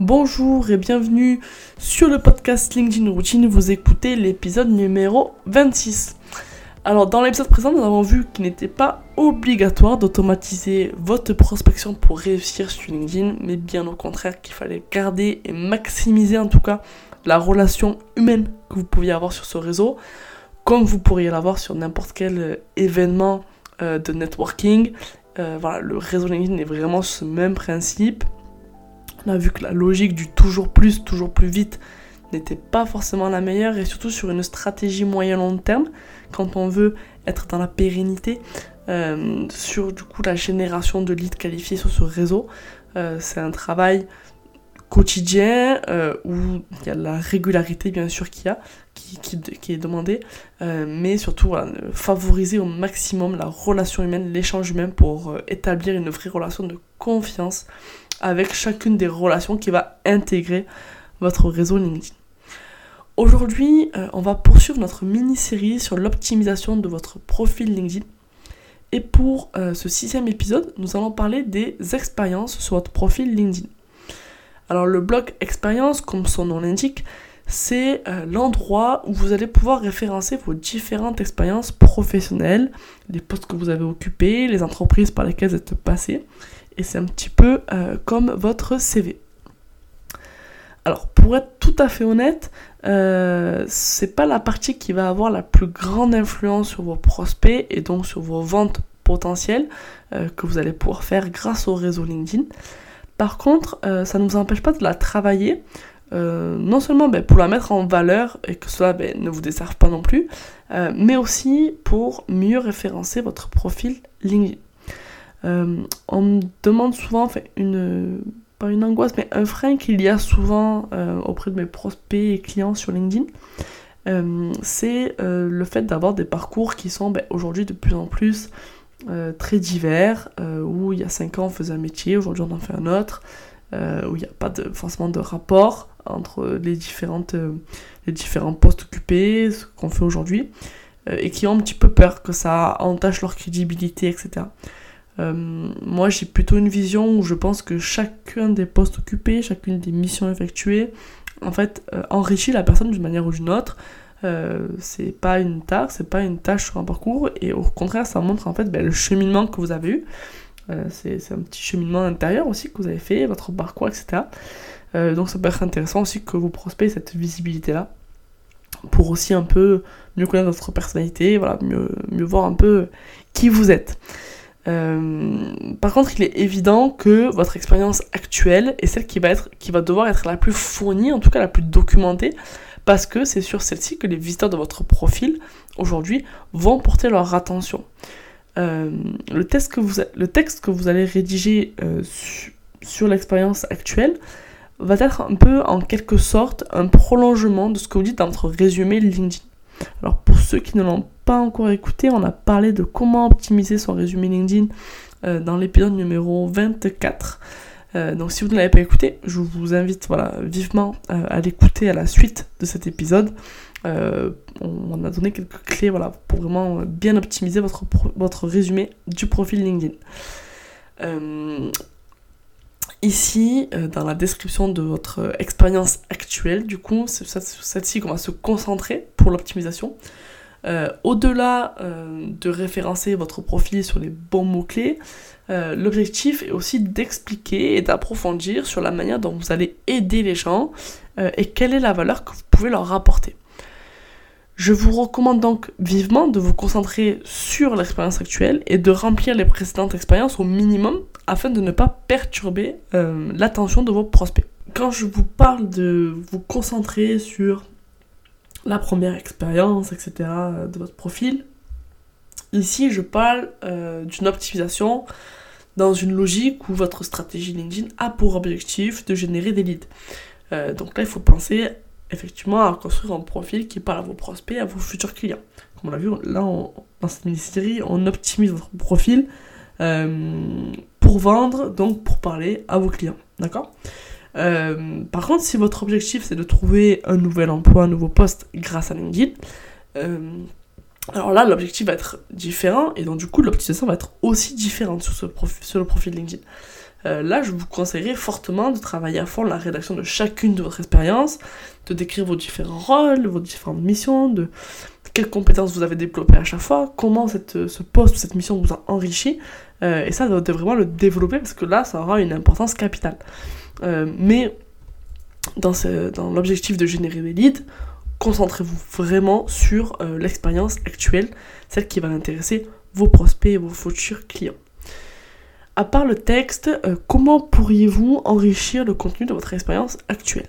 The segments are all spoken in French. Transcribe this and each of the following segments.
Bonjour et bienvenue sur le podcast LinkedIn Routine. Vous écoutez l'épisode numéro 26. Alors, dans l'épisode présent, nous avons vu qu'il n'était pas obligatoire d'automatiser votre prospection pour réussir sur LinkedIn, mais bien au contraire qu'il fallait garder et maximiser en tout cas la relation humaine que vous pouviez avoir sur ce réseau, comme vous pourriez l'avoir sur n'importe quel événement euh, de networking. Euh, voilà, le réseau LinkedIn est vraiment ce même principe. On a vu que la logique du toujours plus, toujours plus vite n'était pas forcément la meilleure et surtout sur une stratégie moyen-long terme, quand on veut être dans la pérennité, euh, sur du coup la génération de leads qualifiés sur ce réseau. c'est un travail quotidien euh, où il y a la régularité bien sûr a, qui, est demandée, euh, mais surtout favoriser au maximum la relation humaine, l'échange humain pour euh, établir une vraie relation de confiance avec chacune des relations qui va intégrer votre réseau LinkedIn. Aujourd'hui, on va poursuivre notre mini-série sur l'optimisation de votre profil LinkedIn. Et pour ce sixième épisode, nous allons parler des expériences sur votre profil LinkedIn. Alors le blog expérience, comme son nom l'indique, c'est euh, l'endroit où vous allez pouvoir référencer vos différentes expériences professionnelles, les postes que vous avez occupés, les entreprises par lesquelles vous êtes passé. Et c'est un petit peu euh, comme votre CV. Alors pour être tout à fait honnête, euh, c'est pas la partie qui va avoir la plus grande influence sur vos prospects et donc sur vos ventes potentielles que vous allez pouvoir faire grâce au réseau LinkedIn. Par contre, euh, ça ne vous empêche pas de la travailler, euh, non seulement ben, pour la mettre en valeur et que cela ben, ne vous desserve pas non plus, euh, mais aussi pour mieux référencer votre profil LinkedIn. On me demande souvent, enfin, une, pas une angoisse, mais un frein qu'il y a souvent auprès de mes prospects et clients sur LinkedIn, c'est le fait d'avoir des parcours qui sont ben, aujourd'hui de plus en plus euh, très divers, euh, où il y a 5 ans on faisait un métier, aujourd'hui on en fait un autre, euh, où il n'y a pas forcément de rapport entre les, différentes, les différents postes occupés, ce qu'on fait aujourd'hui, et qui ont un petit peu peur que ça entache leur crédibilité, etc. moi j'ai plutôt une vision où je pense que chacun des postes occupés, chacune des missions effectuées, en fait, enrichit la personne d'une manière ou d'une autre, euh, c'est pas une tâche, c'est pas une tâche sur un parcours, et au contraire, ça montre en fait ben, le cheminement que vous avez eu. Euh, c'est un petit cheminement intérieur aussi que vous avez fait, votre parcours, etc. Euh, donc ça peut être intéressant aussi que vous prospectez cette visibilité-là, pour aussi un peu mieux connaître votre personnalité, voilà, mieux voir un peu qui vous êtes. Par contre, il est évident que votre expérience actuelle est celle qui va, être, qui va devoir être la plus fournie, en tout cas la plus documentée, parce que c'est sur celle-ci que les visiteurs de votre profil aujourd'hui vont porter leur attention. Euh, le, texte que vous, le texte que vous allez rédiger euh, sur l'expérience actuelle va être un peu en quelque sorte un prolongement de ce que vous dites dans votre résumé LinkedIn. Alors pour ceux qui ne l'ont pas encore écouté, on a parlé de comment optimiser son résumé LinkedIn euh, dans l'épisode numéro 24. Euh, donc si vous ne l'avez pas écouté, je vous invite voilà, vivement euh, à l'écouter à la suite de cet épisode. On, a donné quelques clés voilà, pour vraiment bien optimiser votre résumé du profil LinkedIn. Ici, dans la description de votre expérience actuelle, du coup, c'est celle-ci qu'on va se concentrer pour l'optimisation. Au-delà de référencer votre profil sur les bons mots-clés, euh, l'objectif est aussi d'expliquer et d'approfondir sur la manière dont vous allez aider les gens euh, et quelle est la valeur que vous pouvez leur apporter. Je vous recommande donc vivement de vous concentrer sur l'expérience actuelle et de remplir les précédentes expériences au minimum afin de ne pas perturber euh, l'attention de vos prospects. Quand je vous parle de vous concentrer sur la première expérience, etc., de votre profil, ici je parle d'une optimisation dans une logique où votre stratégie LinkedIn a pour objectif de générer des leads. Euh, donc là, il faut penser effectivement à construire un profil qui parle à vos prospects, à vos futurs clients. Comme on l'a vu, là, dans cette mini-série, on optimise votre profil euh, pour vendre, donc pour parler à vos clients. D'accord? Euh, Par contre, si votre objectif c'est de trouver un nouvel emploi, un nouveau poste grâce à LinkedIn, alors là, l'objectif va être différent et donc du coup, l'optimisation va être aussi différente sur, ce sur le profil LinkedIn. Euh, là, je vous conseillerais fortement de travailler à fond la rédaction de chacune de votre expérience, de décrire vos différents rôles, vos différentes missions, de quelles compétences vous avez développées à chaque fois, comment cette, ce poste ou cette mission vous a enrichi, euh, et ça, vous devez vraiment le développer parce que là, ça aura une importance capitale. Euh, mais dans l'objectif de générer des leads, concentrez-vous vraiment sur l'expérience actuelle, celle qui va intéresser vos prospects et vos futurs clients. À part le texte, euh, comment pourriez-vous enrichir le contenu de votre expérience actuelle?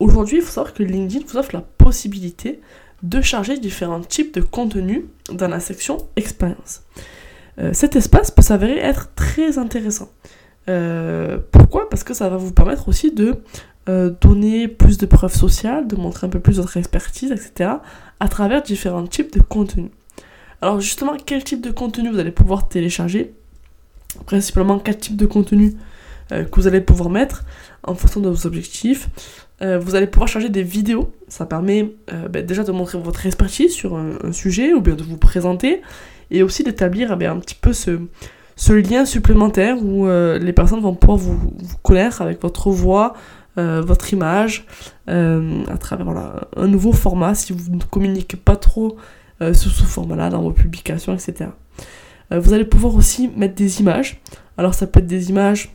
Aujourd'hui, il faut savoir que LinkedIn vous offre la possibilité de charger différents types de contenus dans la section expérience. Euh, cet espace peut s'avérer être très intéressant. Euh, pourquoi? Parce que ça va vous permettre aussi de donner plus de preuves sociales, de montrer un peu plus votre expertise, etc. à travers différents types de contenus. Alors justement, quel type de contenu vous allez pouvoir télécharger? Principalement quatre types de contenus euh, que vous allez pouvoir mettre en fonction de vos objectifs. Euh, vous allez pouvoir charger des vidéos, ça permet euh, ben, déjà de montrer votre expertise sur un, sujet ou bien de vous présenter et aussi d'établir ben, un petit peu ce, ce, lien supplémentaire où les personnes vont pouvoir vous, connaître avec votre voix, votre image, à travers un nouveau format si vous ne communiquez pas trop sous ce format-là dans vos publications, etc. Euh, vous allez pouvoir aussi mettre des images. Alors ça peut être des images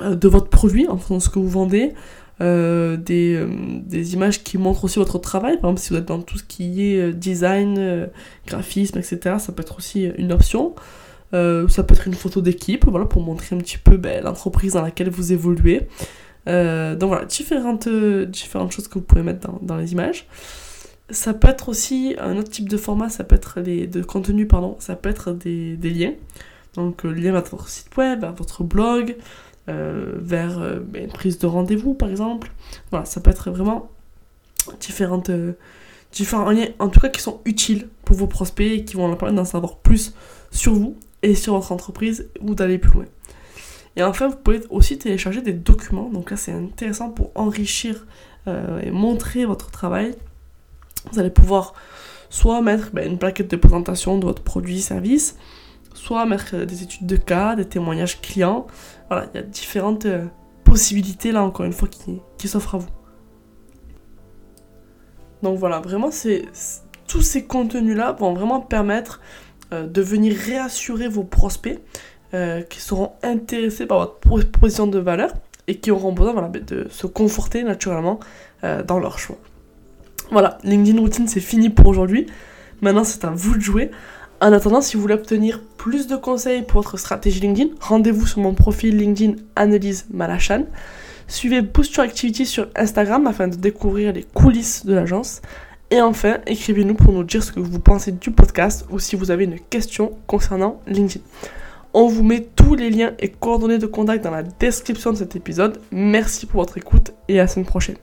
euh, de votre produit en fonction de ce que vous vendez, euh, des, images qui montrent aussi votre travail. Par exemple, si vous êtes dans tout ce qui est design, graphisme, etc., ça peut être aussi une option. ça peut être une photo d'équipe, voilà, pour montrer un petit peu ben, l'entreprise dans laquelle vous évoluez. donc voilà, différentes, différentes choses que vous pouvez mettre dans les images. Ça peut être aussi un autre type de format, ça peut être les, de contenu, pardon, ça peut être des, des liens. Donc euh, lien vers votre site web, vers votre blog, euh, vers euh, ben, une prise de rendez-vous par exemple. Voilà, ça peut être vraiment différentes, différents liens, en tout cas qui sont utiles pour vos prospects et qui vont leur permettre d'en savoir plus sur vous et sur votre entreprise ou d'aller plus loin. Et enfin, vous pouvez aussi télécharger des documents. Donc là, c'est intéressant pour enrichir et montrer votre travail vous allez pouvoir soit mettre ben, une plaquette de présentation de votre produit, service, soit mettre euh, des études de cas, des témoignages clients. Voilà, il y a différentes euh, possibilités là encore une fois qui, s'offrent à vous. Donc voilà, vraiment c'est tous ces contenus-là vont vraiment permettre euh, de venir réassurer vos prospects qui seront intéressés par votre proposition de valeur et qui auront besoin de se conforter naturellement dans leur choix. Voilà, LinkedIn Routine, c'est fini pour aujourd'hui. Maintenant, c'est à vous de jouer. En attendant, si vous voulez obtenir plus de conseils pour votre stratégie LinkedIn, rendez-vous sur mon profil LinkedIn Analyse Malachan. Suivez Boost Your Activity sur Instagram afin de découvrir les coulisses de l'agence. Et enfin, écrivez-nous pour nous dire ce que vous pensez du podcast ou si vous avez une question concernant LinkedIn. On vous met tous les liens et coordonnées de contact dans la description de cet épisode. Merci pour votre écoute et à la semaine prochaine.